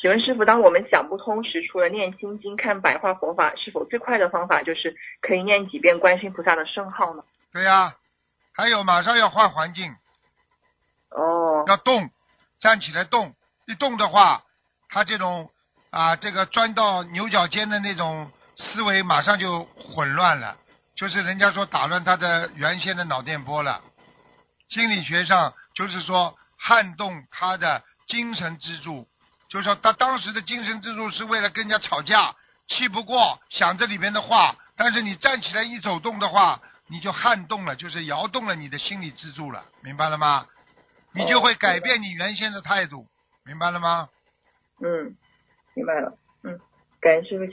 请问师傅，当我们想不通时，除了念心经、看白话佛法，是否最快的方法就是可以念几遍观世音菩萨的圣号呢？对呀、还有马上要换环境，哦，要动，站起来动，一动的话，他这种啊，这个钻到牛角尖的那种思维马上就混乱了，就是人家说打乱他的原先的脑电波了。心理学上就是说撼动他的精神支柱，就是说他当时的精神支柱是为了跟人家吵架，气不过，想这里面的话，但是你站起来一走动的话，你就撼动了，就是摇动了你的心理支柱了，明白了吗？你就会改变你原先的态度，明白了吗？嗯，明白了。嗯，感谢师傅。